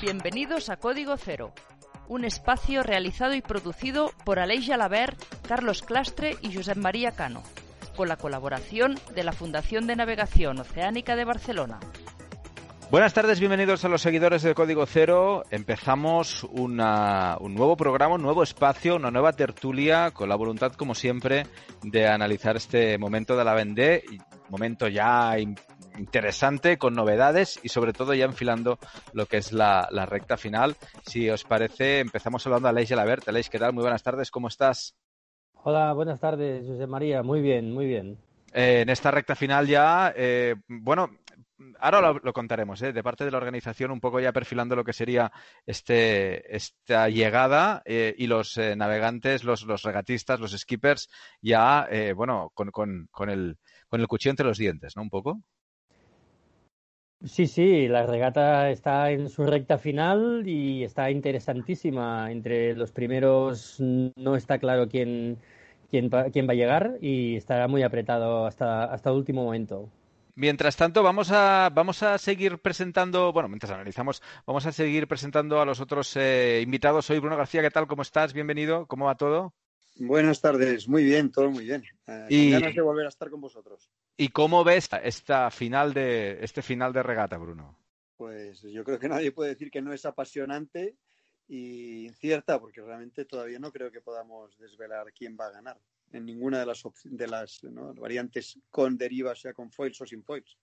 Bienvenidos a Código Cero, un espacio realizado y producido por Aleix Jalabert, Carlos Clastre y Josep María Cano, con la colaboración de la Fundación de Navegación Oceánica de Barcelona. Buenas tardes, bienvenidos a los seguidores de Código Cero. Empezamos un nuevo programa, un nuevo espacio, una nueva tertulia con la voluntad, como siempre, de analizar este momento de la Vendée, momento ya interesante, con novedades y sobre todo ya enfilando lo que es la, recta final. Si os parece, empezamos hablando a Aleix Gelabert. Aleix, ¿qué tal? Muy buenas tardes, ¿cómo estás? Hola, buenas tardes, José María. Muy bien, muy bien. Eh, en esta recta final ya, eh, bueno, ahora lo, contaremos, ¿eh? de parte de la organización, un poco ya perfilando lo que sería este, esta llegada eh, y los eh, navegantes, los, regatistas, los skippers, ya, eh, bueno, con el cuchillo entre los dientes, ¿no? Un poco. Sí, sí, la regata está en su recta final y está interesantísima. Entre los primeros no está claro quién, quién, quién va a llegar y estará muy apretado hasta, hasta el último momento. Mientras tanto, vamos a, vamos a seguir presentando, bueno, mientras analizamos, vamos a seguir presentando a los otros eh, invitados. Soy Bruno García, ¿qué tal? ¿Cómo estás? Bienvenido. ¿Cómo va todo? Buenas tardes, muy bien, todo muy bien. Eh, y, ganas de volver a estar con vosotros. ¿Y cómo ves esta final de, este final de regata, Bruno? Pues yo creo que nadie puede decir que no es apasionante y incierta, porque realmente todavía no creo que podamos desvelar quién va a ganar en ninguna de las, de las variantes con derivas, sea con foils o sin foils.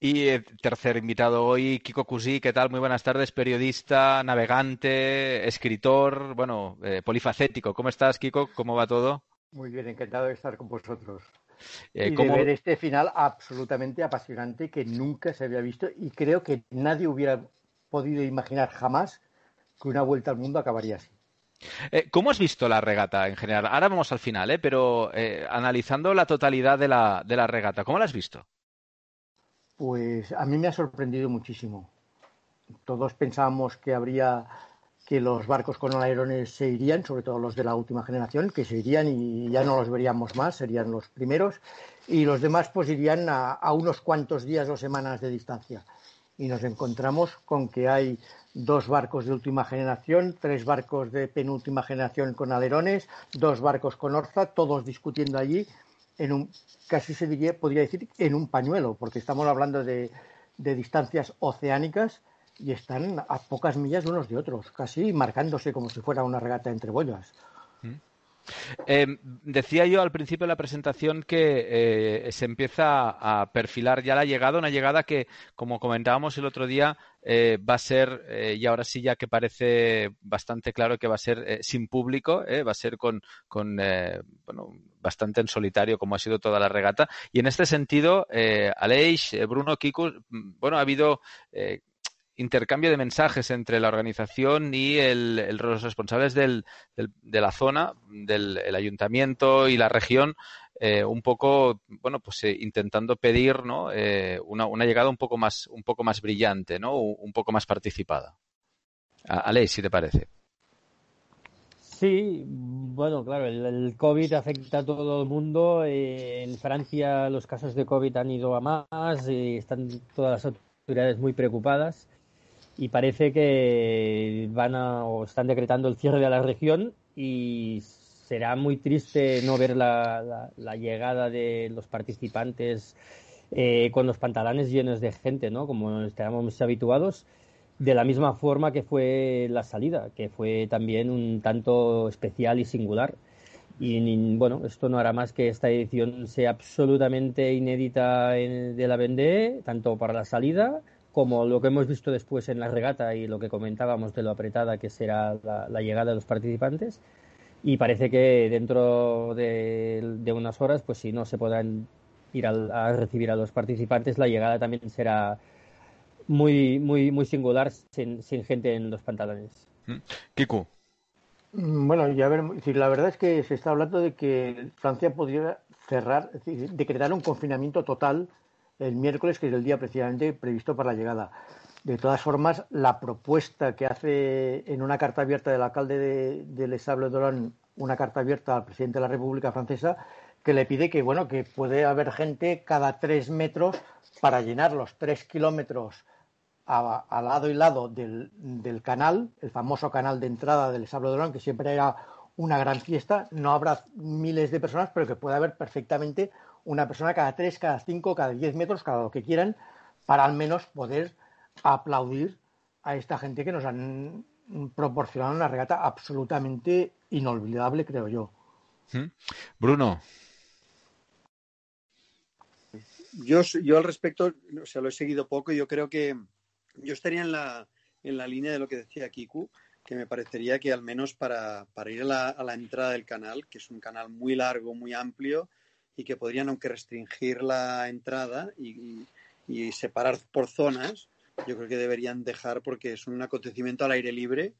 Y eh, tercer invitado hoy, Kiko Cusí, ¿qué tal? Muy buenas tardes, periodista, navegante, escritor, bueno, eh, polifacético. ¿Cómo estás, Kiko? ¿Cómo va todo? Muy bien, encantado de estar con vosotros. Eh, y de ver este final absolutamente apasionante que nunca se había visto y creo que nadie hubiera podido imaginar jamás que una vuelta al mundo acabaría así. Eh, ¿Cómo has visto la regata en general? Ahora vamos al final, ¿eh? pero eh, analizando la totalidad de la, de la regata, ¿cómo la has visto? Pues a mí me ha sorprendido muchísimo. Todos pensábamos que habría que los barcos con alerones se irían, sobre todo los de la última generación, que se irían y ya no los veríamos más, serían los primeros, y los demás pues irían a, a unos cuantos días o semanas de distancia. Y nos encontramos con que hay dos barcos de última generación, tres barcos de penúltima generación con alerones, dos barcos con orza, todos discutiendo allí en un, casi se diría, podría decir, en un pañuelo, porque estamos hablando de, de distancias oceánicas y están a pocas millas unos de otros, casi marcándose como si fuera una regata entre boyas. Eh, decía yo al principio de la presentación que eh, se empieza a perfilar ya la llegada, una llegada que, como comentábamos el otro día, eh, va a ser, eh, y ahora sí ya que parece bastante claro que va a ser sin público, va a ser con, con bueno, bastante en solitario como ha sido toda la regata. Y en este sentido, Aleix, Bruno, Kiku, mm, bueno, ha habido intercambio de mensajes entre la organización y el, los responsables del, de la zona, del ayuntamiento y la región, eh, un poco, bueno, pues eh, intentando pedir ¿no? Eh, una, una, llegada un poco más, un poco más brillante, ¿no? Un poco más participada. Aleix, si te parece. Sí, bueno, claro, el, el, COVID afecta a todo el mundo. en Francia los casos de COVID han ido a más y están todas las autoridades muy preocupadas y parece que van a, o están decretando el cierre de la región y será muy triste no ver la, llegada de los participantes eh, con los pantalones llenos de gente, ¿no? Como estábamos habituados, de la misma forma que fue la salida, que fue también un tanto especial y singular. Y bueno, esto no hará más que esta edición sea absolutamente inédita de la Vendée, tanto para la salida como lo que hemos visto después en la regata y lo que comentábamos de lo apretada que será la llegada de los participantes y parece que dentro de, unas horas, pues si no se podrán ir a, recibir a los participantes, la llegada también será muy, muy, muy singular sin, gente en los pantalones. Mm. Kiku. Mm, bueno, ya ver, la verdad es que se está hablando de que Francia podría cerrar, decretar un confinamiento total el miércoles, que es el día precisamente previsto para la llegada. De todas formas, la propuesta que hace en una carta abierta del alcalde de, de Les Sables una carta abierta al presidente de la República Francesa que le pide que, bueno, que puede haber gente cada tres metros para llenar los tres kilómetros a, lado y lado del, canal, el famoso canal de entrada del Sable de Olón, que siempre era una gran fiesta. No habrá miles de personas, pero que puede haber perfectamente una persona cada tres, cada cinco, cada diez metros, cada lo que quieran, para al menos poder aplaudir a esta gente que nos han proporcionado una regata absolutamente inolvidable, creo yo. Bruno. Yo, yo al respecto, o sea, lo he seguido poco y yo creo que yo estaría en la, en la línea de lo que decía Kiku, que me parecería que al menos para, para ir a la, a la, entrada del canal, que es un canal muy largo, muy amplio, y que podrían, aunque restringir la entrada y, y, separar por zonas, yo creo que deberían dejar porque es un acontecimiento al aire libre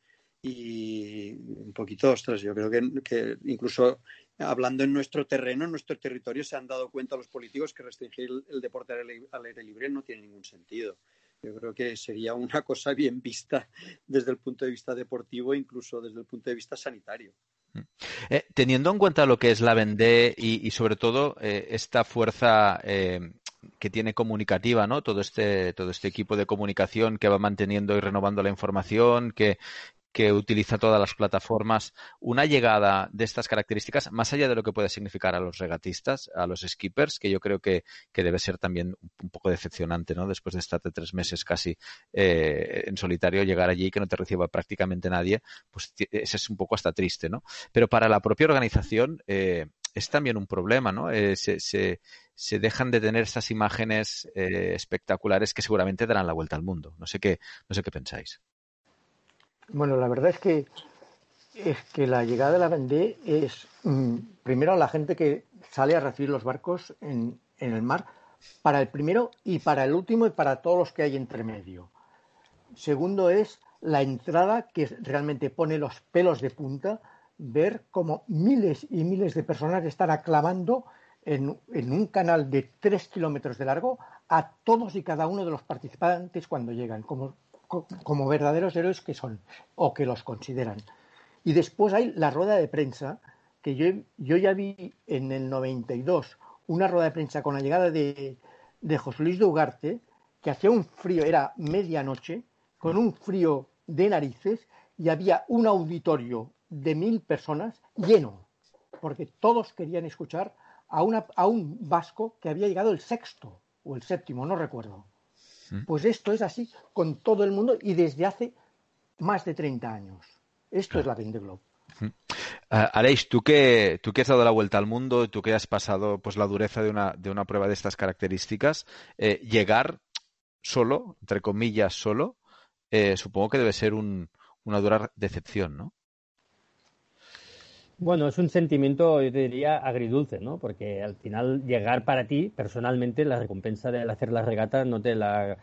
y un poquito, ostras, yo creo que, incluso hablando en nuestro terreno, en nuestro territorio, se han dado cuenta los políticos que restringir el, deporte al aire libre no tiene ningún sentido. Yo creo que sería una cosa bien vista desde el punto de vista deportivo, incluso desde el punto de vista sanitario. Eh, teniendo en cuenta lo que es la Vendée y, sobre todo eh, esta fuerza eh, que tiene comunicativa, ¿no? Todo este, todo este equipo de comunicación que va manteniendo y renovando la información, que, que utiliza todas las plataformas, una llegada de estas características, más allá de lo que puede significar a los regatistas, a los skippers, que yo creo que, que debe ser también un poco decepcionante, ¿no? Después de estar de tres meses casi eh, en solitario, llegar allí y que no te reciba prácticamente nadie, pues ese es un poco hasta triste, ¿no? Pero para la propia organización eh, es también un problema, ¿no? Eh, se, se, dejan de tener estas imágenes eh, espectaculares que seguramente darán la vuelta al mundo. No sé qué, no sé qué pensáis. Bueno, la verdad es que es que la llegada de la Vendée es mm, primero la gente que sale a recibir los barcos en, en, el mar para el primero y para el último y para todos los que hay entre medio. Segundo es la entrada que realmente pone los pelos de punta, ver cómo miles y miles de personas están aclamando en, en un canal de tres kilómetros de largo a todos y cada uno de los participantes cuando llegan, como como verdaderos héroes que son o que los consideran. Y después hay la rueda de prensa, que yo, yo ya vi en el 92 una rueda de prensa con la llegada de, de José Luis de Ugarte, que hacía un frío, era medianoche, con un frío de narices, y había un auditorio de mil personas lleno, porque todos querían escuchar a, una, a un vasco que había llegado el sexto o el séptimo, no recuerdo. Pues esto es así con todo el mundo y desde hace más de 30 años. Esto es la Vende Globe. Uh, Aleix, tú que, tú que has dado la vuelta al mundo, tú que has pasado pues la dureza de una, de una prueba de estas características, eh, llegar solo, entre comillas, solo, eh, supongo que debe ser un, una dura decepción, ¿no? Bueno, es un sentimiento, yo diría, agridulce, ¿no? Porque al final llegar para ti, personalmente, la recompensa de hacer la regata no te la,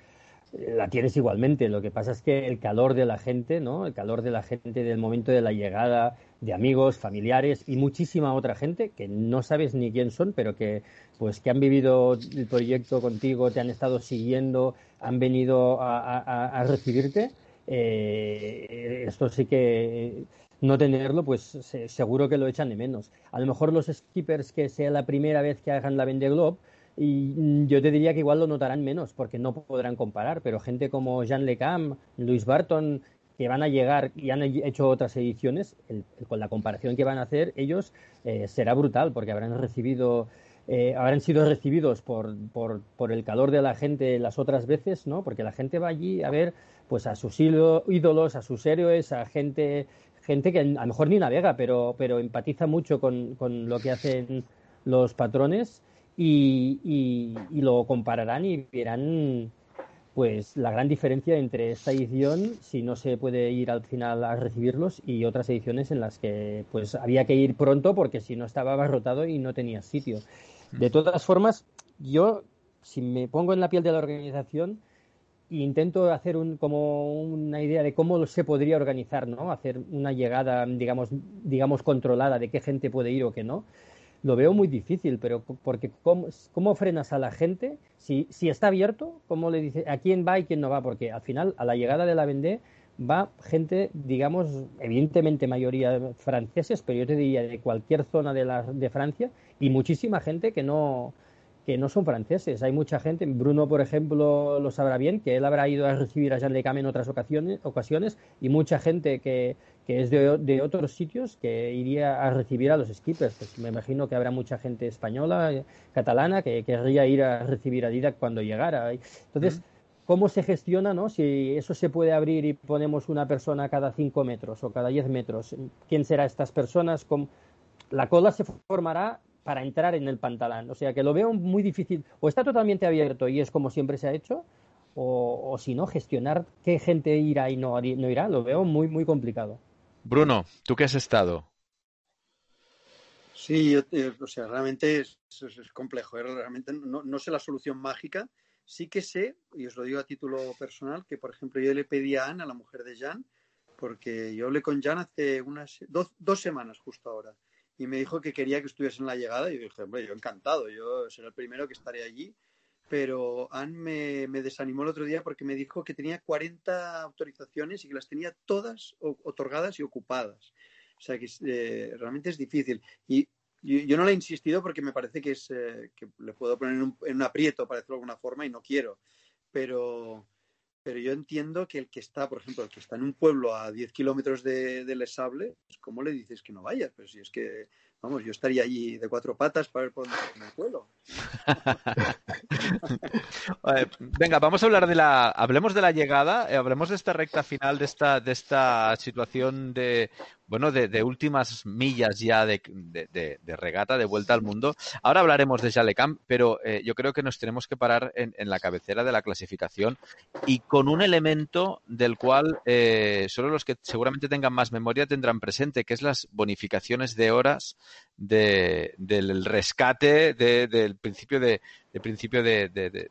la tienes igualmente. Lo que pasa es que el calor de la gente, ¿no? El calor de la gente del momento de la llegada, de amigos, familiares y muchísima otra gente que no sabes ni quién son, pero que pues que han vivido el proyecto contigo, te han estado siguiendo, han venido a, a, a recibirte. Eh, esto sí que no tenerlo, pues se, seguro que lo echan de menos. A lo mejor los skippers que sea la primera vez que hagan la Vende Globe, y mm, yo te diría que igual lo notarán menos porque no podrán comparar, pero gente como Jean Lecam, Luis Barton, que van a llegar y han hecho otras ediciones, el, con la comparación que van a hacer ellos eh, será brutal porque habrán recibido eh, habrán sido recibidos por, por, por, el calor de la gente las otras veces, ¿no? Porque la gente va allí a ver pues a sus ídolos, a sus héroes, a gente gente que a lo mejor ni navega, pero, pero empatiza mucho con, con lo que hacen los patrones y, y, lo compararán y verán pues la gran diferencia entre esta edición, si no se puede ir al final a recibirlos, y otras ediciones en las que pues había que ir pronto porque si no estaba abarrotado y no tenía sitio. De todas formas, yo, si me pongo en la piel de la organización, intento hacer un, como una idea de cómo se podría organizar, ¿no? Hacer una llegada, digamos, digamos controlada de qué gente puede ir o qué no. Lo veo muy difícil, pero porque ¿cómo, frenas a la gente? Si, está abierto, ¿cómo le dice a quién va y quién no va? Porque al final, a la llegada de la Vendée, va gente, digamos, evidentemente mayoría franceses, pero yo te diría de cualquier zona de, la, de Francia y muchísima gente que no, que no son franceses. Hay mucha gente, Bruno, por ejemplo, lo sabrá bien, que él habrá ido a recibir a Jean Le Cam en otras ocasiones, ocasiones y mucha gente que, que es de, de, otros sitios que iría a recibir a los skippers. Pues me imagino que habrá mucha gente española, eh, catalana, que querría ir a recibir a Didac cuando llegara. Entonces, ¿cómo se gestiona, no? Si eso se puede abrir y ponemos una persona cada 5 metros o cada 10 metros, ¿quién será estas personas? La cola se formará para entrar en el pantalán. O sea que lo veo muy difícil. O está totalmente abierto y es como siempre se ha hecho, o, si no, gestionar qué gente irá y no, no irá, lo veo muy, muy complicado. Bruno, ¿tú qué has estado? Sí, o sea, realmente es, complejo. ¿eh? Realmente no, sé la solución mágica. Sí que sé, y os lo digo a título personal, que por ejemplo yo le pedí a Ana, la mujer de Jan, porque yo hablé con Jan hace unas dos, dos semanas justo ahora y me dijo que quería que estuviese en la llegada y yo dije, hombre, yo encantado, yo seré el primero que estaré allí. Pero Anne me, me, desanimó el otro día porque me dijo que tenía 40 autorizaciones y que las tenía todas otorgadas y ocupadas. O sea que eh, realmente es difícil. Y yo, no le he insistido porque me parece que, es, eh, que le puedo poner en un, en un aprieto, para decirlo de alguna forma, y no quiero. Pero, pero yo entiendo que el que está, por ejemplo, el que está en un pueblo a 10 kilómetros de, de Lesable, pues ¿cómo le dices que no vaya? Pero si es que, vamos, yo estaría allí de cuatro patas para ver por dónde me pueblo. Venga, vamos a hablar de la, hablemos de la llegada, eh, hablemos de esta recta final, de esta, de esta situación de, bueno, de, últimas millas ya de, regata, de vuelta al mundo. Ahora hablaremos de Jalecam, pero eh, yo creo que nos tenemos que parar en, la cabecera de la clasificación y con un elemento del cual eh, solo los que seguramente tengan más memoria tendrán presente, que es las bonificaciones de horas del rescate del principio de, principio de,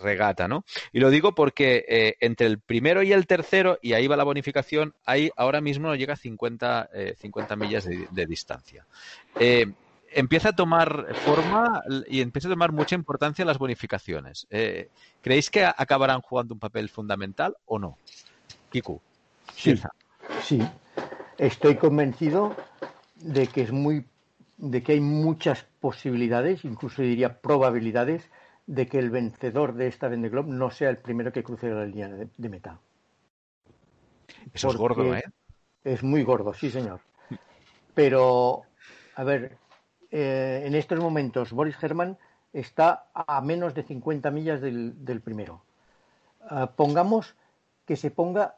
regata, ¿no? Y lo digo porque eh, entre el primero y el tercero, y ahí va la bonificación, ahí ahora mismo llega a 50, 50 eh, millas de, distancia. Eh, empieza a tomar forma y empieza a tomar mucha importancia las bonificaciones. ¿Creéis que acabarán jugando un papel fundamental o no? Kiku. Sí, sí. Estoy convencido de que es muy de que hay muchas posibilidades, incluso diría probabilidades, de que el vencedor de esta Vende Globe no sea el primero que cruce la línea de, meta. Eso es gordo, ¿eh? Es muy gordo, sí, señor. Pero, a ver, eh, en estos momentos Boris Herman está a menos de 50 millas del, primero. Ah, pongamos que se ponga,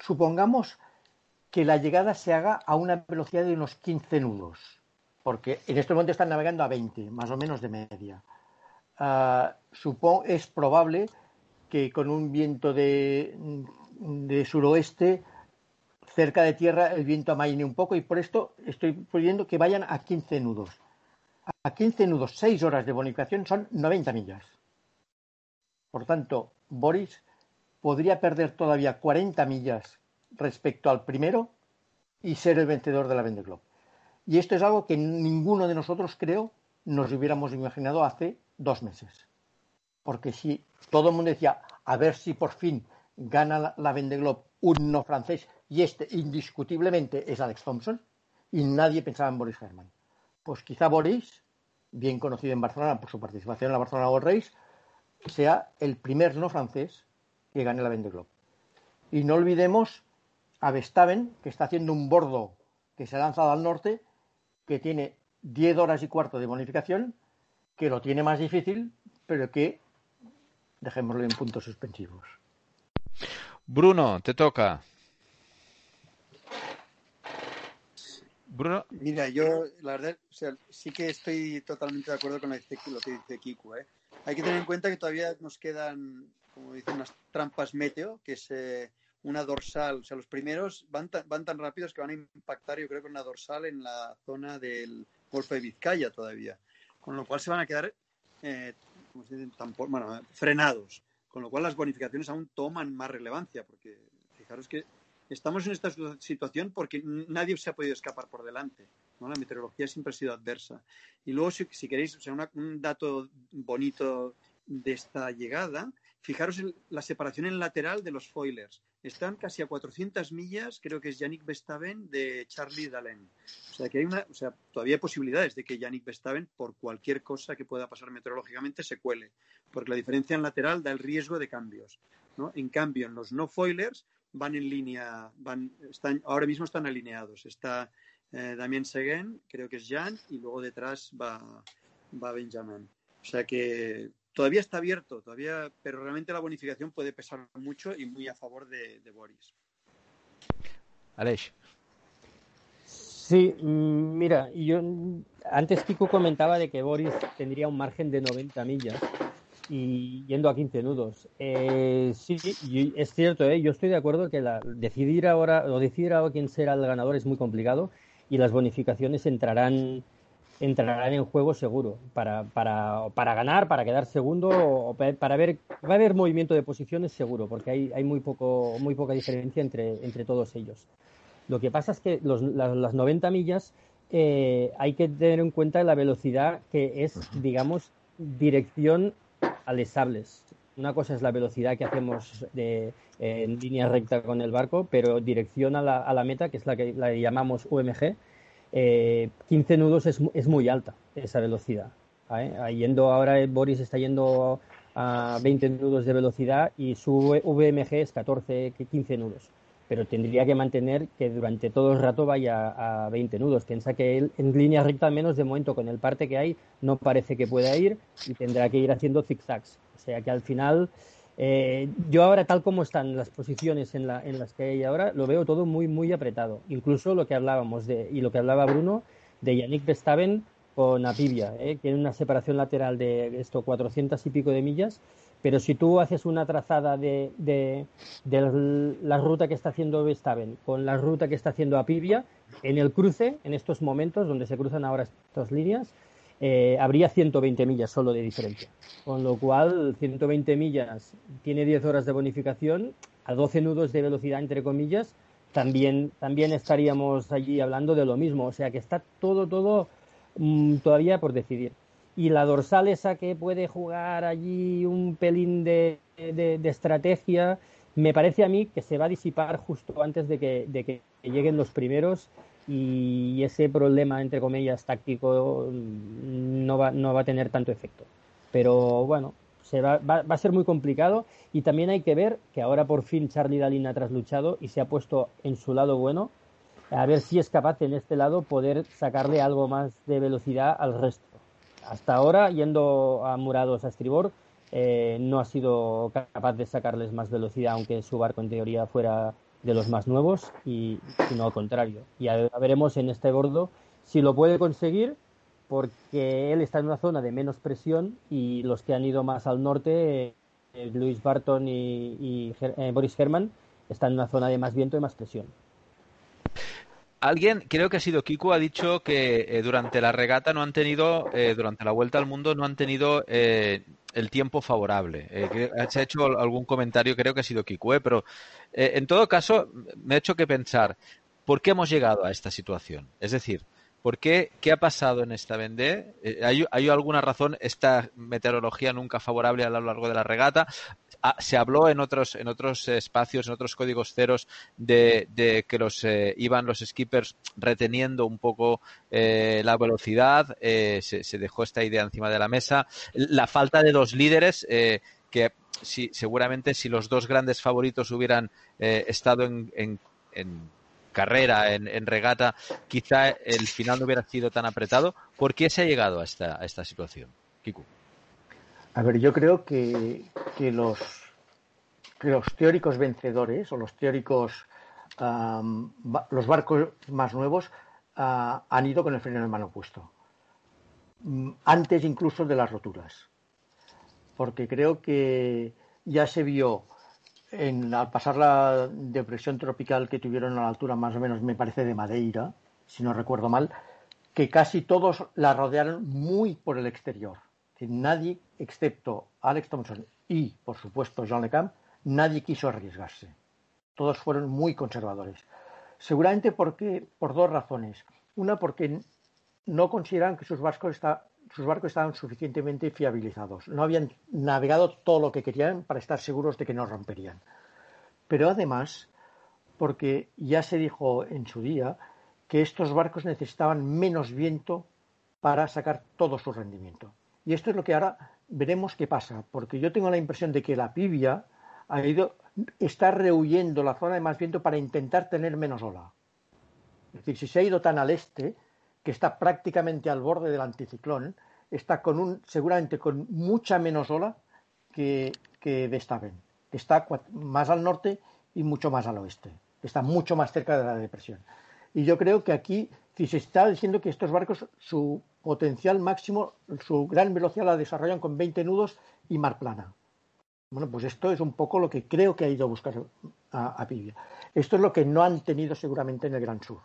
supongamos que la llegada se haga a una velocidad de unos 15 nudos, porque en estos momentos están navegando a 20, más o menos de media. Uh, es probable que con un viento de, de, suroeste cerca de tierra el viento amaine un poco y por esto estoy pidiendo que vayan a 15 nudos. A 15 nudos, 6 horas de bonificación son 90 millas. Por tanto, Boris podría perder todavía 40 millas respecto al primero y ser el vencedor de la Vendée Globe. Y esto es algo que ninguno de nosotros, creo, nos hubiéramos imaginado hace dos meses. Porque si todo el mundo decía, a ver si por fin gana la, la Globe un no francés, y este indiscutiblemente es Alex Thompson, y nadie pensaba en Boris Herman. Pues quizá Boris, bien conocido en Barcelona por su participación en la Barcelona World Race, sea el primer no francés que gane la Vendée Globe. Y no olvidemos a Verstappen, que está haciendo un bordo que se ha lanzado al norte, que tiene 10 horas y cuarto de bonificación que lo tiene más difícil, pero que dejémoslo en puntos suspensivos. Bruno, te toca. Bruno. Mira, yo la verdad, sí que estoy totalmente de acuerdo con lo que dice Kiku. ¿eh? Hay que tener en cuenta que todavía nos quedan, como dicen, unas trampas meteo, que es eh, una dorsal. O sea, los primeros van, van tan rápidos que van a impactar, yo creo, con una dorsal en la zona del Golfo de Vizcaya todavía con lo cual se van a quedar eh, frenados, con lo cual las bonificaciones aún toman más relevancia, porque fijaros que estamos en esta situación porque nadie se ha podido escapar por delante. ¿no? La meteorología siempre ha sido adversa. Y luego, si, queréis, o sea, un dato bonito de esta llegada, fijaros en la separación en lateral de los foilers. Están casi a 400 millas, creo que es Yannick Bestaven, de Charlie Dalen. O sea, que hay una, o sea, todavía hay posibilidades de que Yannick Bestaven, por cualquier cosa que pueda pasar meteorológicamente, se cuele, porque la diferencia en lateral da el riesgo de cambios. ¿no? En cambio, en los no foilers van en línea, van, están, ahora mismo están alineados. Está eh, Damien Seguin, creo que es Jan, y luego detrás va, va Benjamin. O sea que todavía está abierto, todavía, pero realmente la bonificación puede pesar mucho y muy a favor de, Boris. Aleix. Sí, mm, mira, yo antes Kiko comentaba de que Boris tendría un margen de 90 millas y yendo a 15 nudos. Eh, sí, es cierto, ¿eh? yo estoy de acuerdo que la, decidir ahora o decidir ahora quién será el ganador es muy complicado y las bonificaciones entrarán entrarán en juego seguro para, para, para ganar, para quedar segundo o para ver va a haber movimiento de posiciones seguro porque hay, hay muy poco muy poca diferencia entre, entre todos ellos. Lo que pasa es que los, las, 90 millas eh, hay que tener en cuenta la velocidad que es, digamos, dirección a les sables. Una cosa es la velocidad que hacemos de, en línea recta con el barco, pero dirección a la, a la meta, que es la que la llamamos UMG, eh, 15 nudos es, es, muy alta esa velocidad. Yendo ahora Boris está yendo a 20 nudos de velocidad y su VMG es 14, 15 nudos. Pero tendría que mantener que durante todo el rato vaya a 20 nudos. Piensa que él en línea recta, menos de momento con el parte que hay, no parece que pueda ir y tendrá que ir haciendo zigzags. O sea que al final eh, yo ahora, tal como están las posiciones en, las que hay ahora, lo veo todo muy, muy apretado. Incluso lo que hablábamos de, y lo que hablaba Bruno, de Yannick Bestaven con Apivia, eh, que tiene una separación lateral de esto, 400 y pico de millas. Pero si tú haces una trazada de, la ruta que está haciendo Bestaven con la ruta que está haciendo Apivia, en el cruce, en estos momentos donde se cruzan ahora estas líneas, eh, habría 120 millas solo de diferencia. Con lo cual, 120 millas tiene 10 horas de bonificación, a 12 nudos de velocidad, entre comillas, también, también estaríamos allí hablando de lo mismo. O sea que está todo, todo mm, todavía por decidir. Y la dorsal esa que puede jugar allí un pelín de, de, de estrategia, me parece a mí que se va a disipar justo antes de que, de que lleguen los primeros y ese problema, entre comillas, táctico no va, no va a tener tanto efecto. Pero bueno, se va, va, a ser muy complicado y también hay que ver que ahora por fin Charlie Dalin ha trasluchado y se ha puesto en su lado bueno, a ver si es capaz en este lado poder sacarle algo más de velocidad al resto. Hasta ahora, yendo a murados a estribor, eh, no ha sido capaz de sacarles más velocidad, aunque su barco en teoría fuera de los más nuevos y sino al contrario. Y ya veremos en este gordo si lo puede conseguir porque él está en una zona de menos presión y los que han ido más al norte, eh, Luis Barton y, eh, Boris Herman, están en una zona de más viento y más presión. Alguien, creo que ha sido Kiku, ha dicho que eh, durante la regata no han tenido, durante la vuelta al mundo no han tenido el tiempo favorable. Eh, se ha hecho algún comentario, creo que ha sido Kikue, pero eh, en todo caso me ha hecho que pensar, ¿por qué hemos llegado a esta situación? Es decir, ¿por qué, qué ha pasado en esta vendée? Eh, ¿hay, ¿Hay alguna razón esta meteorología nunca favorable a lo largo de la regata? Ah, se habló en otros, en otros espacios, en otros códigos ceros, de, que los eh, iban los skippers reteniendo un poco eh, la velocidad. Eh, se, dejó esta idea encima de la mesa. La falta de dos líderes que si, seguramente si los dos grandes favoritos hubieran estado en, carrera, en, regata, quizá el final no hubiera sido tan apretado. ¿Por qué se ha llegado a esta, a esta situación? Kiku. A ver, yo creo que, los, los teóricos vencedores o los teóricos, los barcos más nuevos ah, han ido con el freno de mano puesto. Mm, antes incluso de las roturas. Porque creo que ya se vio en, al pasar la depresión tropical que tuvieron a la altura más o menos, me parece, de Madeira, si no recuerdo mal, que casi todos la rodearon muy por el exterior que nadie, excepto Alex Thompson y, por supuesto, John LeCamp, nadie quiso arriesgarse. Todos fueron muy conservadores. Seguramente porque, por dos razones. Una, porque no consideran que sus barcos, sus barcos estaban suficientemente fiabilizados. No habían navegado todo lo que querían para estar seguros de que no romperían. pero además porque ya se dijo en su día que estos barcos necesitaban menos viento para sacar todo su rendimiento. Y esto es lo que ahora veremos qué pasa, porque yo tengo la impresión de que la Pibia ha ido, está rehuyendo la zona de más viento para intentar tener menos ola. Es decir, si se ha ido tan al este, que está prácticamente al borde del anticiclón, está con un, seguramente con mucha menos ola que, que de Staven, que está más al norte y mucho más al oeste, está mucho más cerca de la depresión. Y yo creo que aquí si se está diciendo que estos barcos, su potencial máximo, su gran velocidad la desarrollan con 20 nudos y mar plana. Bueno, pues esto es un poco lo que creo que ha ido a buscar a, Pibia. Esto es lo que no han tenido seguramente en el Gran Sur.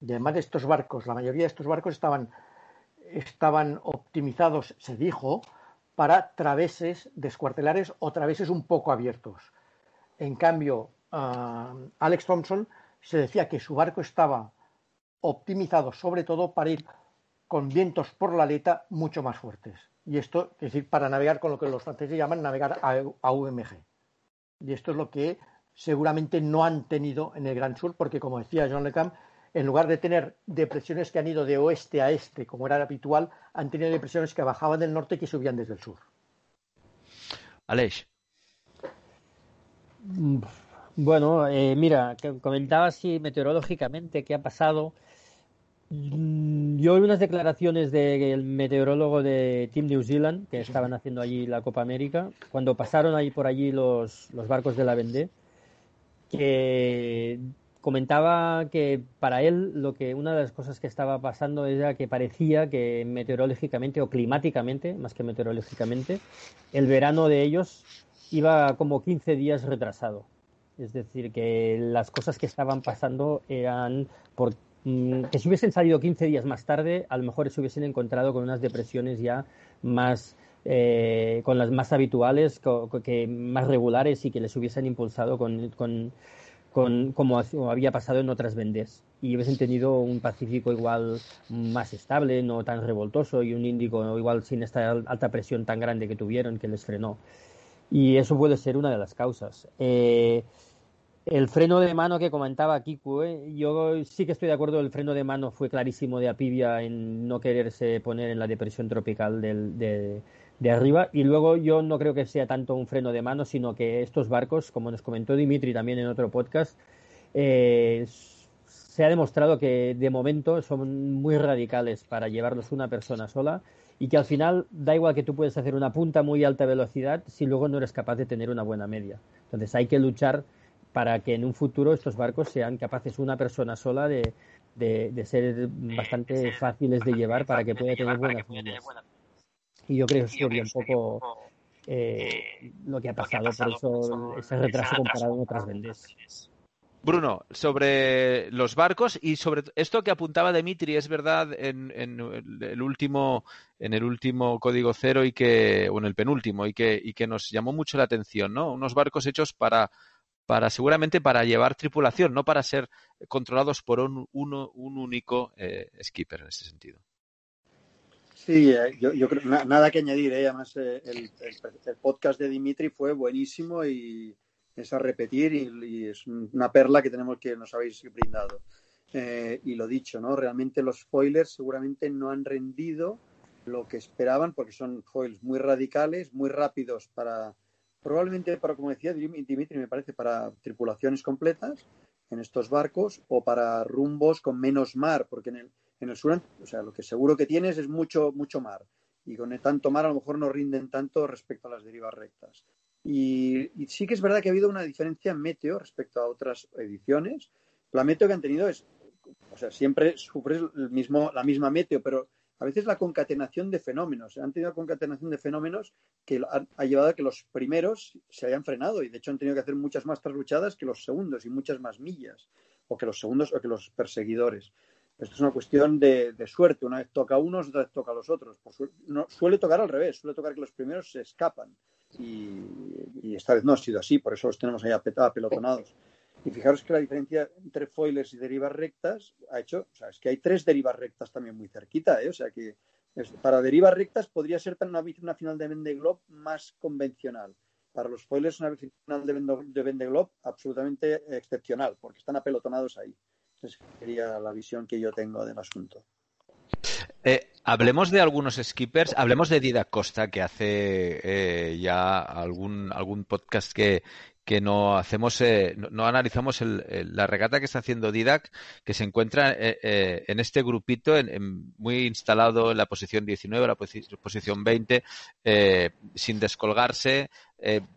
Y además estos barcos, la mayoría de estos barcos estaban, estaban optimizados, se dijo, para traveses descuartelares o traveses un poco abiertos. En cambio, uh, Alex Thompson se decía que su barco estaba optimizado sobre todo para ir con vientos por la aleta mucho más fuertes. Y esto, es decir, para navegar con lo que los franceses llaman navegar a, UMG. Y esto es lo que seguramente no han tenido en el Gran Sur, porque como decía John Le Camp, en lugar de tener depresiones que han ido de oeste a este, como era habitual, han tenido depresiones que bajaban del norte y que subían desde el sur. Aleix. Mm, bueno, eh, mira, comentaba así meteorológicamente qué ha pasado. Mm, yo vi unas declaraciones del meteorólogo de Team New Zealand que estaban haciendo allí la Copa América cuando pasaron ahí por allí los, los barcos de la Vendée que comentaba que para él lo que una de las cosas que estaba pasando era que parecía que meteorológicamente o climáticamente, más que meteorológicamente, el verano de ellos iba como 15 días retrasado. Es decir, que las cosas que estaban pasando eran por que si hubiesen salido 15 días más tarde, a lo mejor se hubiesen encontrado con unas depresiones ya más eh, con las más habituales, que más regulares y que les hubiesen impulsado con, con como había pasado en otras vendes. Y hubiesen tenido un Pacífico igual más estable, no tan revoltoso, y un Índico igual sin esta alta presión tan grande que tuvieron, que les frenó. Y eso puede ser una de las causas. Eh, el freno de mano que comentaba Kiku, eh, yo sí que estoy de acuerdo, el freno de mano fue clarísimo de Apivia en no quererse poner en la depresión tropical de arriba y luego yo no creo que sea tanto un freno de mano, sino que estos barcos, como nos comentó Dimitri también en otro podcast, eh, se ha demostrado que de momento son muy radicales para llevarlos una persona sola y que al final da igual que tú puedes hacer una punta muy alta velocidad si luego no eres capaz de tener una buena media. Entonces hay que luchar para que en un futuro estos barcos sean capaces una persona sola de, de, ser bastante fáciles de llevar para que pueda tener buenas medias. Y yo creo que sería un poco eh, lo que ha pasado, por eso ese retraso comparado con otras vendes. Bruno, sobre los barcos y sobre esto que apuntaba Dimitri, es verdad en, el último en el último código cero y que o en el penúltimo y que y que nos llamó mucho la atención, ¿no? Unos barcos hechos para para seguramente para llevar tripulación, no para ser controlados por un, uno, un único eh, skipper en ese sentido. Sí, eh, yo, yo creo nada que añadir. ¿eh? Además, eh, el, podcast de Dimitri fue buenísimo y es a repetir y, es una perla que tenemos que nos habéis brindado. y lo dicho, ¿no? Realmente los foilers seguramente no han rendido lo que esperaban porque son foils muy radicales, muy rápidos para, probablemente para, como decía Dimitri, me parece, para tripulaciones completas en estos barcos o para rumbos con menos mar, porque en el, en el sur, o sea, lo que seguro que tienes es mucho, mucho mar. Y con tanto mar a lo mejor no rinden tanto respecto a las derivas rectas. Y, sí que es verdad que ha habido una diferencia en meteo respecto a otras ediciones. La meteo que han tenido es, o sea, siempre sufres el mismo, la misma meteo, pero a veces la concatenación de fenómenos. Han tenido concatenación de fenómenos que ha, llevado a que los primeros se hayan frenado y de hecho han tenido que hacer muchas más trasluchadas que los segundos y muchas más millas, o que los segundos o que los perseguidores. Esto es una cuestión de, suerte. Una vez toca a unos, otra vez toca a los otros. no, suele tocar al revés, suele tocar que los primeros se escapan. Y, esta vez no ha sido así, por eso los tenemos ahí apelotonados. Y fijaros que la diferencia entre foilers y derivas rectas ha hecho, o sea, es que hay tres derivas rectas también muy cerquita, ¿eh? o sea que para derivas rectas podría ser una, una final de Vendée Globe más convencional. para los spoilers una final de, Vende Globe absolutamente excepcional, porque están apelotonados ahí. Esa sería la visión que yo tengo del asunto. Eh, hablemos de algunos skippers, hablemos de Dida Costa, que hace eh, ya algún, algún podcast que, que no hacemos, eh, no, analizamos la regata que está haciendo Didac, que se encuentra eh, eh, en este grupito, muy instalado en la posición 19, la posición 20, sin descolgarse.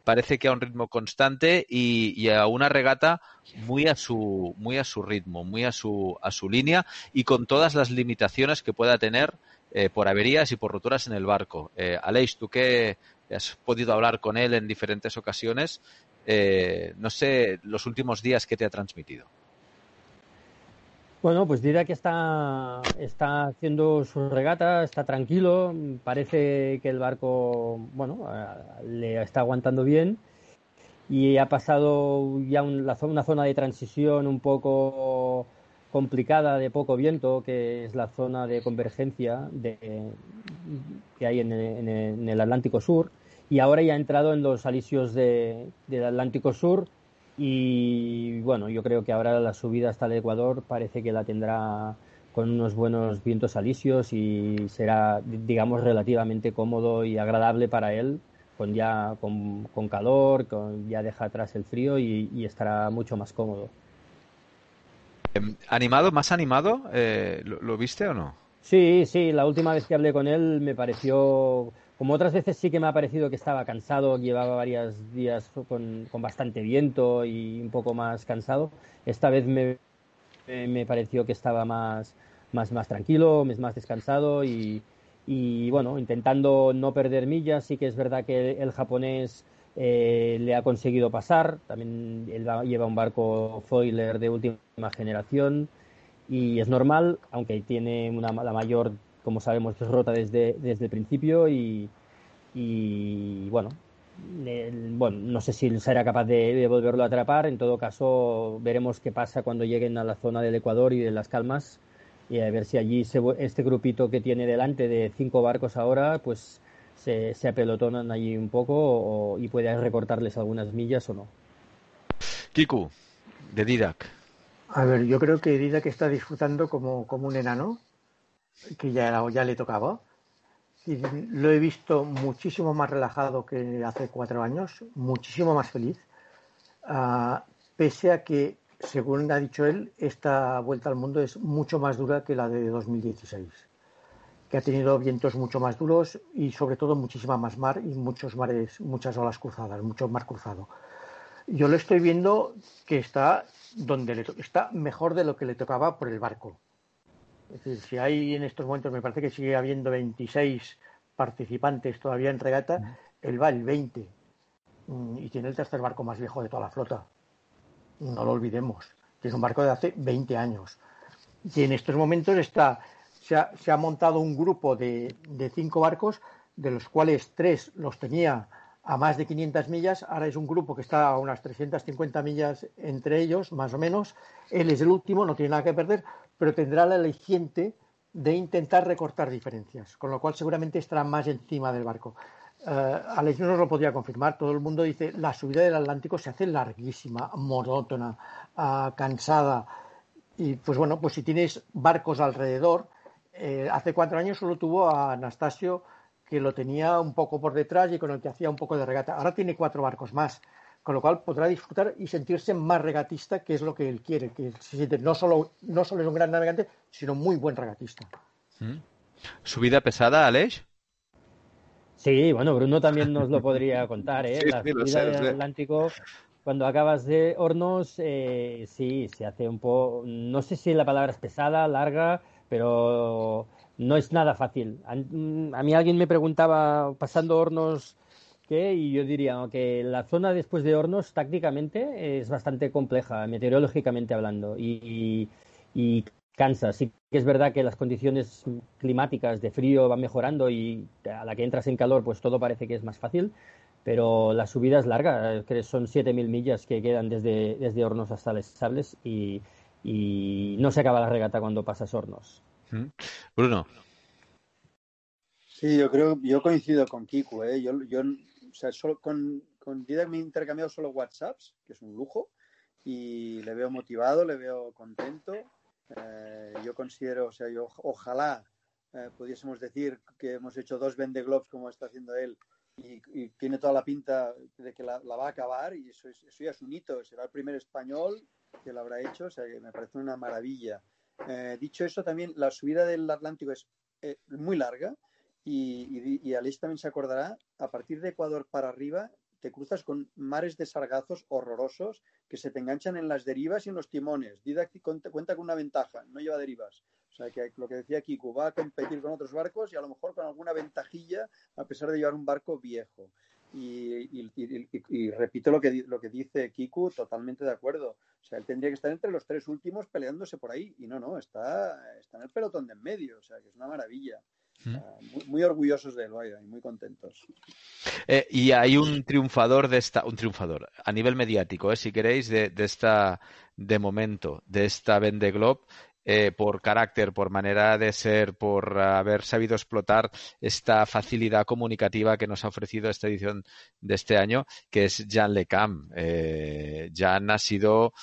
parece que a un ritmo constante y, a una regata muy a su muy a su ritmo, muy a su a su línea y con todas las limitaciones que pueda tener por averías y por roturas en el barco. Aleix, tú que has podido hablar con él en diferentes ocasiones, eh, no sé, los últimos días que te ha transmitido. Bueno, pues dirá que está, está haciendo su regata, está tranquilo, parece que el barco, bueno, le está aguantando bien y ha pasado ya una zona de transición un poco complicada de poco viento, que es la zona de convergencia que hay en el Atlántico Sur y ahora ya ha entrado en los alisios del Atlántico Sur y bueno, yo creo que ahora la subida hasta el Ecuador parece que la tendrá con unos buenos vientos alisios y será, digamos, relativamente cómodo y agradable para él, con ya con, calor, con, ya deja atrás el frío y, estará mucho más cómodo. Em, ¿Animado, más animado? Eh, ¿lo, viste o no? Sí, sí, la última vez que hablé con él me pareció como otras veces sí que me ha parecido que estaba cansado, llevaba varios días con, bastante viento y un poco más cansado. Esta vez me, me pareció que estaba más, más, más tranquilo, más descansado y, bueno, intentando no perder millas. Sí que es verdad que el, japonés eh, le ha conseguido pasar. También él lleva un barco foiler de última generación y es normal, aunque tiene una, la mayor como sabemos, es rota desde, desde el principio y, bueno, bueno, no sé si será capaz de, volverlo a atrapar. En todo caso, veremos qué pasa cuando lleguen a la zona del Ecuador y de las Calmas y a ver si allí este grupito que tiene delante de cinco barcos ahora, pues se, se apelotonan allí un poco y puede recortarles algunas millas o no. Kiku, de Didac. A ver, yo creo que Didac está disfrutando como, como un enano que ya, ya le tocaba. Y lo he visto muchísimo más relajado que hace cuatro años, muchísimo más feliz, ah, pese a que, según ha dicho él, esta vuelta al mundo es mucho más dura que la de 2016, que ha tenido vientos mucho más duros y sobre todo muchísima más mar y muchos mares, muchas olas cruzadas, mucho mar cruzado. Yo lo estoy viendo que está donde le está mejor de lo que le tocaba por el barco es decir, si hay en estos momentos, me parece que sigue habiendo 26 participantes todavía en regata, él va el 20 mm, y tiene el tercer barco más viejo de toda la flota. No lo olvidemos, que es un barco de hace 20 años. Y en estos momentos está, se, ha, montado un grupo de, de cinco barcos, de los cuales tres los tenía a más de 500 millas. Ahora es un grupo que está a unas 350 millas entre ellos, más o menos. Él es el último, no tiene nada que perder, pero tendrá la aliciente de intentar recortar diferencias, con lo cual seguramente estará más encima del barco. Uh, Alex no nos lo podría confirmar. Todo el mundo dice la subida del Atlántico se hace larguísima, monótona, uh, cansada. Y pues bueno, pues si tienes barcos alrededor, eh, hace cuatro años solo tuvo a Anastasio que lo tenía un poco por detrás y con el que hacía un poco de regata. Ahora tiene cuatro barcos más con lo cual podrá disfrutar y sentirse más regatista, que es lo que él quiere, que se siente no solo, no solo es un gran navegante, sino muy buen regatista. ¿Mm? ¿Su vida pesada, Aleix? Sí, bueno, Bruno también nos lo podría contar, ¿eh? la subida del Atlántico, cuando acabas de Hornos, eh, sí, se hace un poco, no sé si la palabra es pesada, larga, pero no es nada fácil. A, a mí alguien me preguntaba, pasando Hornos y yo diría que la zona después de Hornos tácticamente es bastante compleja, meteorológicamente hablando, y, cansa. Sí que es verdad que las condiciones climáticas de frío van mejorando y a la que entras en calor pues todo parece que es más fácil, pero la subida es larga, son 7.000 millas que quedan desde, desde Hornos hasta Les Sables y, no se acaba la regata cuando pasas Hornos. Bruno. Sí, yo creo, yo coincido con Kiku, ¿eh? yo, yo o sea, solo con, con Didac me he intercambiado solo WhatsApps, que es un lujo, y le veo motivado, le veo contento. Eh, yo considero, o sea, yo ojalá eh, pudiésemos decir que hemos hecho dos Vende Globes como está haciendo él y, tiene toda la pinta de que la, va a acabar y eso, es, eso ya es un hito, será el primer español que lo habrá hecho, o sea que me parece una maravilla. Eh, dicho eso, también la subida del Atlántico es eh, muy larga y, y, Aleix también se acordará, a partir de Ecuador para arriba te cruzas con mares de sargazos horrorosos que se te enganchan en las derivas y en los timones. Didac cuenta con una ventaja, no lleva derivas. O sea, que lo que decía Kiku, va a competir con otros barcos y a lo mejor con alguna ventajilla a pesar de llevar un barco viejo. Y, repito lo que, lo que dice Kiku, totalmente de acuerdo. O sea, él tendría que estar entre los tres últimos peleándose por ahí. Y no, no, está, está en el pelotón de en medio. O sea, que es una maravilla. muy, orgullosos de él, vaya, y muy contentos. Eh, y hay un triunfador de esta, un triunfador a nivel mediático, eh, si queréis, de, de, esta, de momento, de esta Vende Globe, eh, por carácter, por manera de ser, por haber sabido explotar esta facilidad comunicativa que nos ha ofrecido esta edición de este año, que es Jan Lecam. Eh, Jan ha sido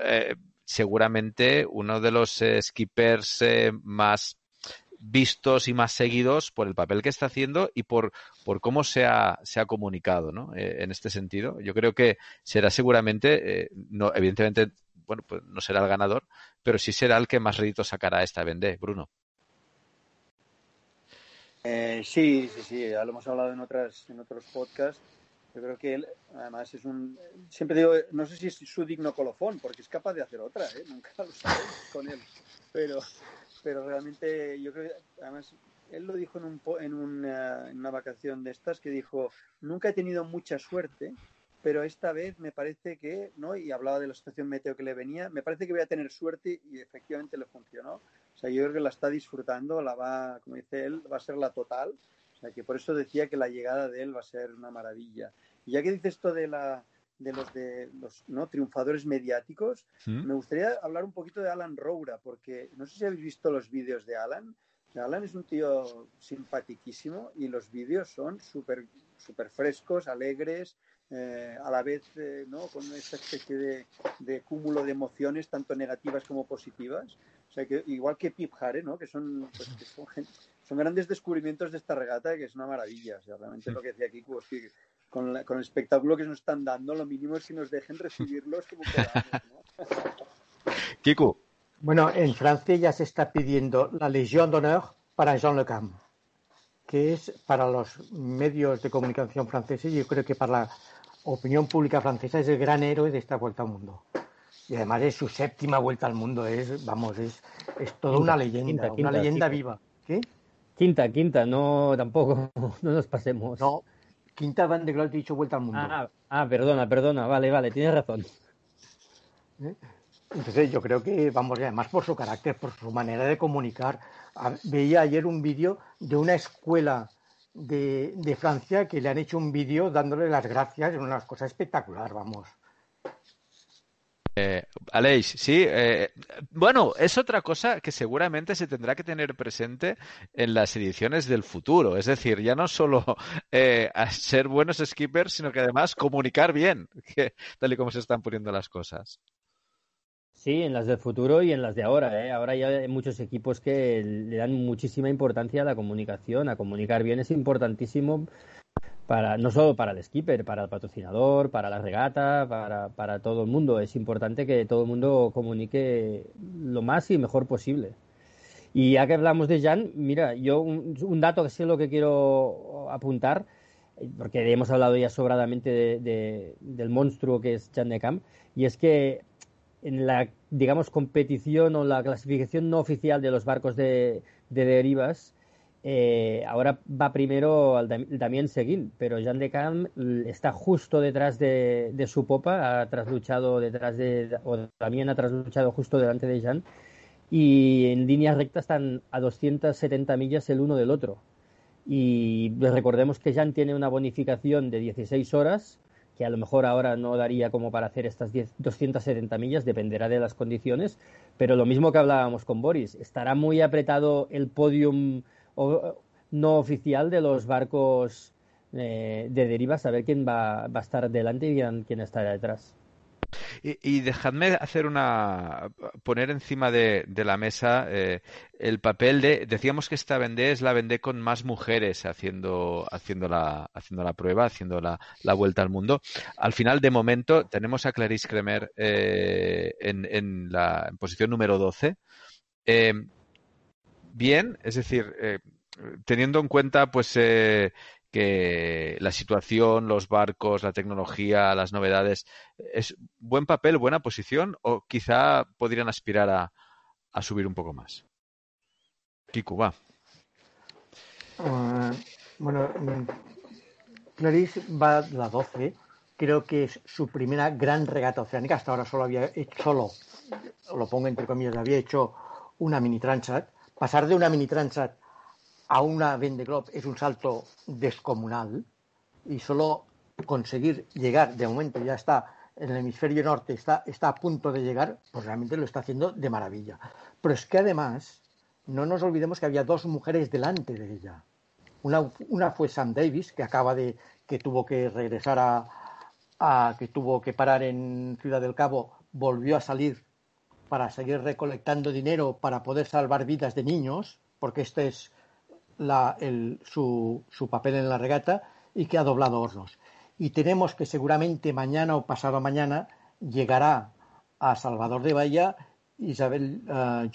eh, seguramente uno de los skippers más vistos y más seguidos por el papel que está haciendo y por, por cómo se ha, se ha comunicado ¿no? en este sentido. Yo creo que será seguramente, no, evidentemente bueno, pues no será el ganador, pero sí será el que más rédito sacará esta vende, Bruno. Eh, sí, sí, sí, ya lo hemos hablado en otras, en otros podcasts. Yo creo que él, además, es un. Siempre digo, no sé si es su digno colofón, porque es capaz de hacer otra, ¿eh? nunca lo sabemos con él. Pero, pero realmente, yo creo que, además, él lo dijo en, un, en, una, en una vacación de estas, que dijo: Nunca he tenido mucha suerte, pero esta vez me parece que, ¿no? Y hablaba de la situación meteo que le venía, me parece que voy a tener suerte y efectivamente le funcionó. O sea, yo creo que la está disfrutando, la va, como dice él, va a ser la total. O sea, que por eso decía que la llegada de él va a ser una maravilla. Y ya que dice esto de la de los de los ¿no? triunfadores mediáticos, ¿Mm? me gustaría hablar un poquito de Alan Roura, porque no sé si habéis visto los vídeos de Alan. Alan es un tío simpaticísimo y los vídeos son súper super frescos, alegres, eh, a la vez eh, ¿no? con esta especie de, cúmulo de emociones, tanto negativas como positivas. O sea, que igual que Pip Hare, ¿no? que, son, pues, son, grandes descubrimientos de esta regata, que es una maravilla. O sea, realmente lo que decía Kiku es que con, con, el espectáculo que nos están dando, lo mínimo es que nos dejen recibirlos como queramos. ¿no? Kiku. Bueno, en Francia ya se está pidiendo la Legión d'honneur para Jean Le Cam que es para los medios de comunicación franceses, y yo creo que para la opinión pública francesa es el gran héroe de esta vuelta al mundo. Y además es su séptima vuelta al mundo, es, vamos, es, es toda una leyenda, una leyenda viva. ¿Qué? Quinta, quinta, no, tampoco, no nos pasemos. No, quinta Van de Globe dicho vuelta al mundo. Ah, ah, perdona, perdona, vale, vale, tienes razón. ¿Eh? Entonces yo creo que, vamos, además por su carácter, por su manera de comunicar. Veía ayer un vídeo de una escuela de, Francia que le han hecho un vídeo dándole las gracias, una cosa espectacular, vamos. Eh, Aleix, sí. Eh, bueno, es otra cosa que seguramente se tendrá que tener presente en las ediciones del futuro. Es decir, ya no solo eh, ser buenos skippers, sino que además comunicar bien, tal y como se están poniendo las cosas. Sí, en las del futuro y en las de ahora. ¿eh? Ahora ya hay muchos equipos que le dan muchísima importancia a la comunicación. A comunicar bien es importantísimo para no solo para el skipper, para el patrocinador, para la regata, para, para todo el mundo. Es importante que todo el mundo comunique lo más y mejor posible. Y ya que hablamos de Jan, mira, yo un, dato que sé lo que quiero apuntar, porque hemos hablado ya sobradamente de, del monstruo que es Jan de Camp, y es que en la, digamos, competición o la clasificación no oficial de los barcos de, derivas, eh, ahora va primero el Damien Seguin, pero Jean de Cam está justo detrás de, su popa, ha trasluchado detrás de, o también ha trasluchado justo delante de Jean, y en línea recta están a 270 millas el uno del otro. Y recordemos que Jean tiene una bonificación de 16 horas, que a lo mejor ahora no daría como para hacer estas 10, 270 millas, dependerá de las condiciones, pero lo mismo que hablábamos con Boris, estará muy apretado el podium no oficial de los barcos de deriva, saber quién va, va, a estar delante y quién estará detrás. Y, dejadme hacer una poner encima de, la mesa eh, el papel de decíamos que esta vendé es la vendé con más mujeres haciendo haciendo la haciendo la prueba haciendo la, vuelta al mundo. Al final de momento tenemos a Clarice Kremer eh, en, la posición número 12 eh, bien es decir teniendo en cuenta pues que la situación, los barcos, la tecnología, las novedades, ¿es buen papel, buena posición o quizá podrían aspirar a, subir un poco más? Kiku, va. Ah, bueno, Clarice va la 12. Creo que es su primera gran regata oceánica. Hasta ahora solo había hecho, solo, lo pongo entre comillas, había hecho una mini transat. Pasar de una mini transat a una Vendée es un salto descomunal y solo conseguir llegar, de momento ya está en el hemisferio norte, está, está a punto de llegar, pues realmente lo está haciendo de maravilla. Pero es que además, no nos olvidemos que había dos mujeres delante de ella. Una, una fue Sam Davis, que acaba de, que tuvo que regresar a, a, que tuvo que parar en Ciudad del Cabo, volvió a salir para seguir recolectando dinero para poder salvar vidas de niños, porque este es su, papel en la regata y que ha doblado hornos. Y tenemos que seguramente mañana o pasado mañana llegará a Salvador de Bahía Isabel uh,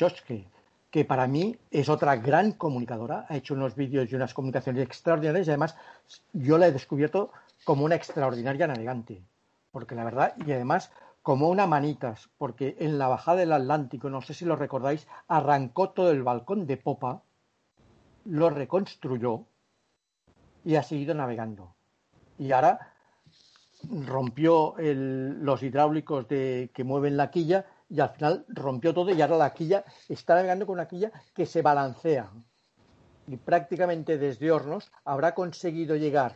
que para mí es otra gran comunicadora. Ha hecho unos vídeos y unas comunicaciones extraordinarias y además yo la he descubierto como una extraordinaria navegante. Porque la verdad, y además como una manitas, porque en la bajada del Atlántico, no sé si lo recordáis, arrancó todo el balcón de popa lo reconstruyó y ha seguido navegando. Y ahora rompió los hidráulicos de, que mueven la quilla y al final rompió todo y ahora la quilla está navegando con una quilla que se balancea. Y prácticamente desde Hornos habrá conseguido llegar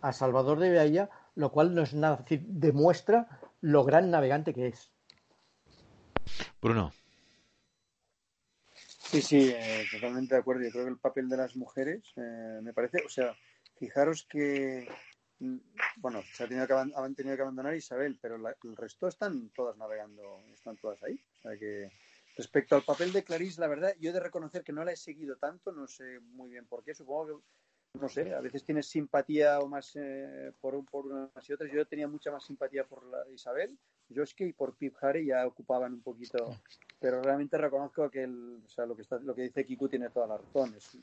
a Salvador de Bahía, lo cual no es nada, demuestra lo gran navegante que es. Bruno. Sí, sí, eh, totalmente de acuerdo. Yo creo que el papel de las mujeres eh, me parece, o sea, fijaros que, mm, bueno, se ha tenido que, han tenido que abandonar Isabel, pero el resto están todas navegando, están todas ahí. O sea que respecto al papel de Clarice, la verdad, yo he de reconocer que no la he seguido tanto, no sé muy bien por qué, supongo que no sé, a veces tienes simpatía o más eh, por, por unas y otras. Yo tenía mucha más simpatía por la Isabel, Joske y por Pip Harry ya ocupaban un poquito, pero realmente reconozco que el, o sea, lo que está, lo que dice Kiku tiene todas las razones.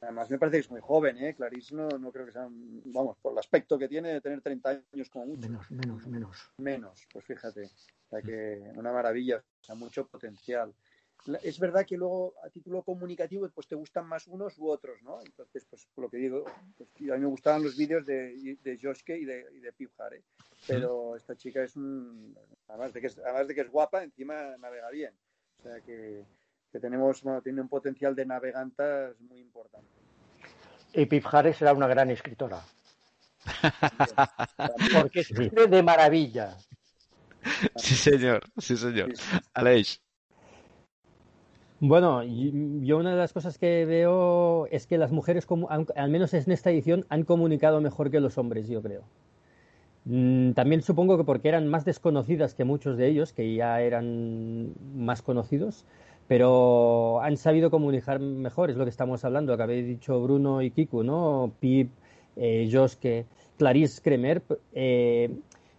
Además me parece que es muy joven, ¿eh? Clarice no, no creo que sea, vamos, por el aspecto que tiene de tener 30 años como mucho. Menos, menos, menos. Menos, pues fíjate, o sea que una maravilla, o sea, mucho potencial es verdad que luego a título comunicativo pues te gustan más unos u otros, ¿no? Entonces, pues lo que digo, pues, a mí me gustaban los vídeos de, de Joshke y de, y de Pip Hare, pero esta chica es un, además de, que es, además de que es guapa, encima navega bien. O sea que, que tenemos, bueno, tiene un potencial de navegantas muy importante. Y Pip Hare será una gran escritora. Porque escribe de maravilla. Sí, señor, sí, señor. Aleix. Bueno, yo una de las cosas que veo es que las mujeres, al menos en esta edición, han comunicado mejor que los hombres, yo creo. Mm, también supongo que porque eran más desconocidas que muchos de ellos, que ya eran más conocidos, pero han sabido comunicar mejor, es lo que estamos hablando, que habéis dicho Bruno y Kiku, ¿no? Pip, eh, Joske, Clarice Kremer. Eh,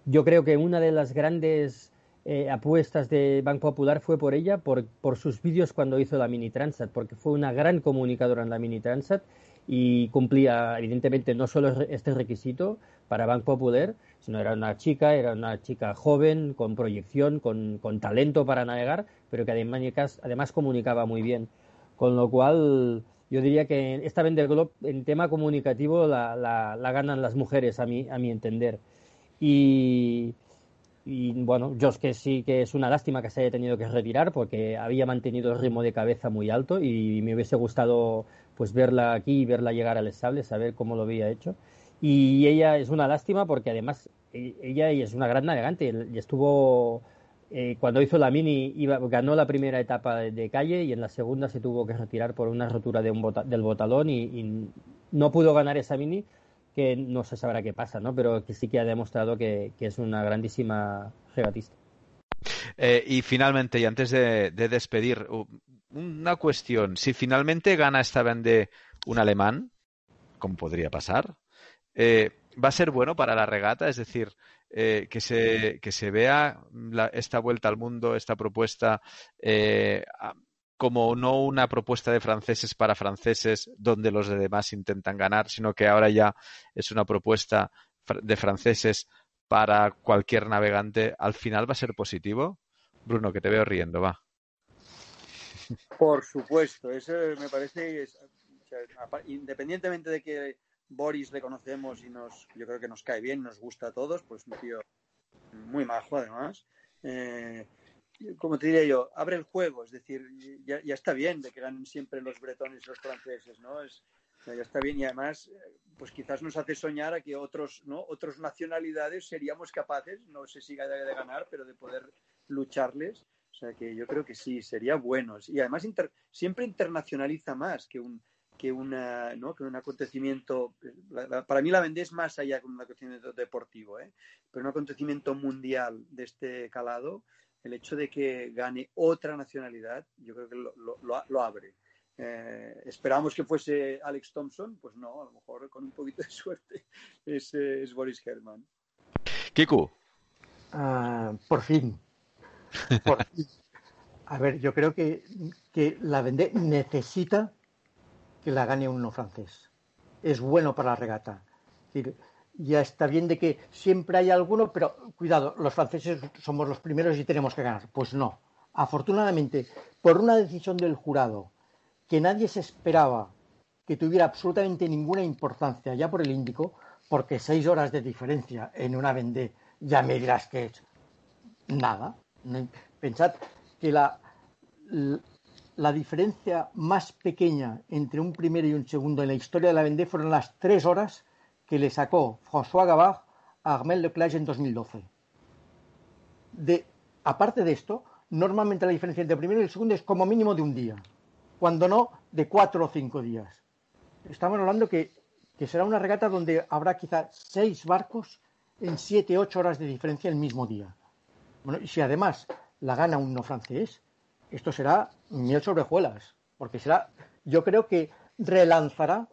yo creo que una de las grandes eh, apuestas de Banco Popular fue por ella, por, por sus vídeos cuando hizo la Mini Transat, porque fue una gran comunicadora en la Mini Transat y cumplía, evidentemente, no solo este requisito para Banco Popular, sino era una chica, era una chica joven, con proyección, con, con talento para navegar, pero que además, además comunicaba muy bien. Con lo cual, yo diría que esta Vender Globe, en tema comunicativo, la ganan las mujeres, a mi, a mi entender. Y, y bueno, yo es que sí que es una lástima que se haya tenido que retirar porque había mantenido el ritmo de cabeza muy alto y me hubiese gustado pues verla aquí y verla llegar al estable, saber cómo lo había hecho. Y ella es una lástima porque además e, ella es una gran navegante y estuvo eh, cuando hizo la mini iba, ganó la primera etapa de, calle y en la segunda se tuvo que retirar por una rotura de un del botalón y, y no pudo ganar esa mini que no se sabrá qué pasa, ¿no? Pero que sí que ha demostrado que, es una grandísima regatista. Eh, y finalmente, y antes de, despedir, una cuestión. Si finalmente gana esta vende un alemán, como podría pasar, eh, ¿va a ser bueno para la regata? Es decir, eh, que, se, que se vea esta vuelta al mundo, esta propuesta, como no una propuesta de franceses para franceses donde los demás intentan ganar, sino que ahora ya es una propuesta de franceses para cualquier navegante, ¿al final va a ser positivo? Bruno, que te veo riendo, va. Por supuesto, eso me parece, independientemente de que Boris le conocemos y nos, yo creo que nos cae bien, nos gusta a todos, pues un tío muy majo además. Eh, como te diría yo, abre el juego, es decir, ya, está bien de que ganen siempre los bretones y los franceses, ¿no? Es, ya está bien y además, pues quizás nos hace soñar a que otros, ¿no? Otras nacionalidades seríamos capaces, no sé si de, de ganar, pero de poder lucharles. O sea que yo creo que sí, sería bueno. Y además siempre internacionaliza más que un, que, una, ¿no? que un acontecimiento. para mí la Vendée es más allá que un acontecimiento deportivo, ¿eh? pero un acontecimiento mundial de este calado el hecho de que gane otra nacionalidad, yo creo que lo, lo, abre. Eh, esperamos que fuese Alex Thompson, pues no, a lo mejor con un poquito de suerte es, es Boris Herman. Kiku. Por fin. Por fin. A ver, yo creo que, que la Vendée necesita que la gane un no francés. Es bueno para la regata. Es decir, ya está bien de que siempre hay alguno, pero cuidado, los franceses somos los primeros y tenemos que ganar. Pues no. Afortunadamente, por una decisión del jurado que nadie se esperaba que tuviera absolutamente ninguna importancia ya por el Índico, porque seis horas de diferencia en una vendée ya me dirás que es nada. Pensad que la, la diferencia más pequeña entre un primero y un segundo en la historia de la vendée fueron las tres horas que le sacó François Gavard a Armel Leclerc en 2012. De, aparte de esto, normalmente la diferencia entre el primero y el segundo es como mínimo de un día, cuando no de cuatro o cinco días. Estamos hablando que, que será una regata donde habrá quizá seis barcos en siete, ocho horas de diferencia el mismo día. Bueno, y si además la gana un no francés, esto será miel sobre hojuelas, porque será, yo creo que relanzará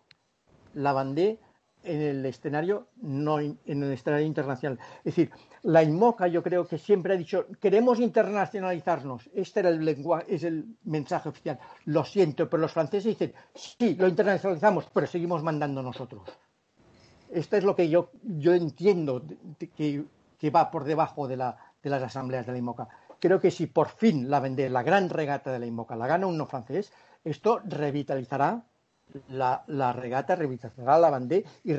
la bandera en el escenario no en el escenario internacional. Es decir, la IMOCA yo creo que siempre ha dicho queremos internacionalizarnos. Este era el lenguaje, es el mensaje oficial. Lo siento, pero los franceses dicen sí, lo internacionalizamos, pero seguimos mandando nosotros. Esto es lo que yo, yo entiendo que, que va por debajo de, la, de las asambleas de la IMOCA. Creo que si por fin la vende la gran regata de la IMOCA la gana un no francés, esto revitalizará la, regata revitalizará la bandé y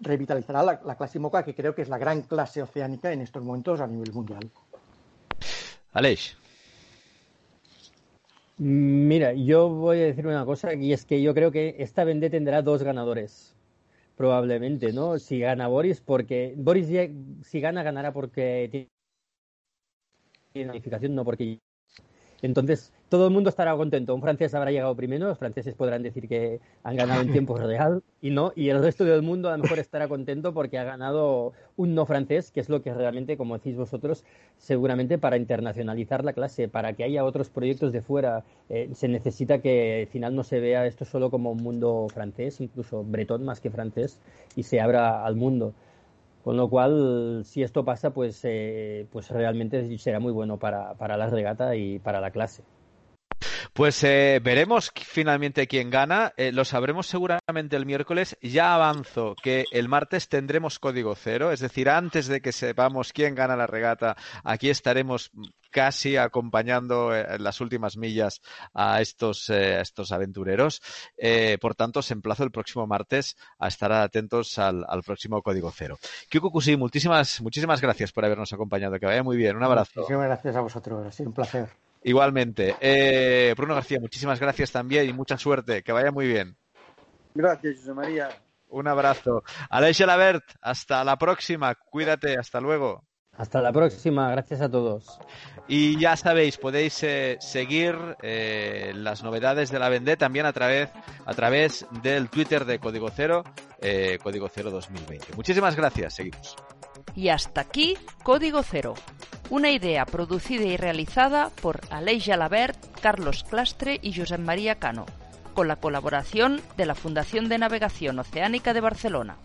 revitalizará la, clase moca, que creo que es la gran clase oceánica en estos momentos a nivel mundial. Aleix. Mira, yo voy a decir una cosa y es que yo creo que esta vendé tendrá dos ganadores. Probablemente, ¿no? Si gana Boris, porque Boris si gana, ganará porque tiene calificación, no porque entonces, todo el mundo estará contento. Un francés habrá llegado primero, los franceses podrán decir que han ganado en tiempo real y no, y el resto del mundo a lo mejor estará contento porque ha ganado un no francés, que es lo que realmente, como decís vosotros, seguramente para internacionalizar la clase, para que haya otros proyectos de fuera, eh, se necesita que al final no se vea esto solo como un mundo francés, incluso bretón más que francés, y se abra al mundo. Con lo cual, si esto pasa, pues, eh, pues realmente será muy bueno para, para la regata y para la clase. Pues eh, veremos finalmente quién gana. Eh, lo sabremos seguramente el miércoles. Ya avanzo que el martes tendremos código cero, es decir, antes de que sepamos quién gana la regata, aquí estaremos casi acompañando en eh, las últimas millas a estos, estos aventureros. por tanto, se emplazo el próximo martes a estar atentos al, próximo código cero. Kusi, muchísimas, muchísimas gracias por habernos acompañado. Que vaya muy bien. Un abrazo. Muchísimas gracias a vosotros. Ha sido un placer. Igualmente. Eh, Bruno García, muchísimas gracias también y mucha suerte. Que vaya muy bien. Gracias, José María. Un abrazo. Aleix Labert, hasta la próxima. Cuídate. Hasta luego. Hasta la próxima, gracias a todos. Y ya sabéis, podéis eh, seguir eh, las novedades de la Vendée también a través, a través del Twitter de Código Cero, eh, Código Cero 2020. Muchísimas gracias, seguimos. Y hasta aquí Código Cero, una idea producida y realizada por Aleix Jalabert, Carlos Clastre y Josep María Cano, con la colaboración de la Fundación de Navegación Oceánica de Barcelona.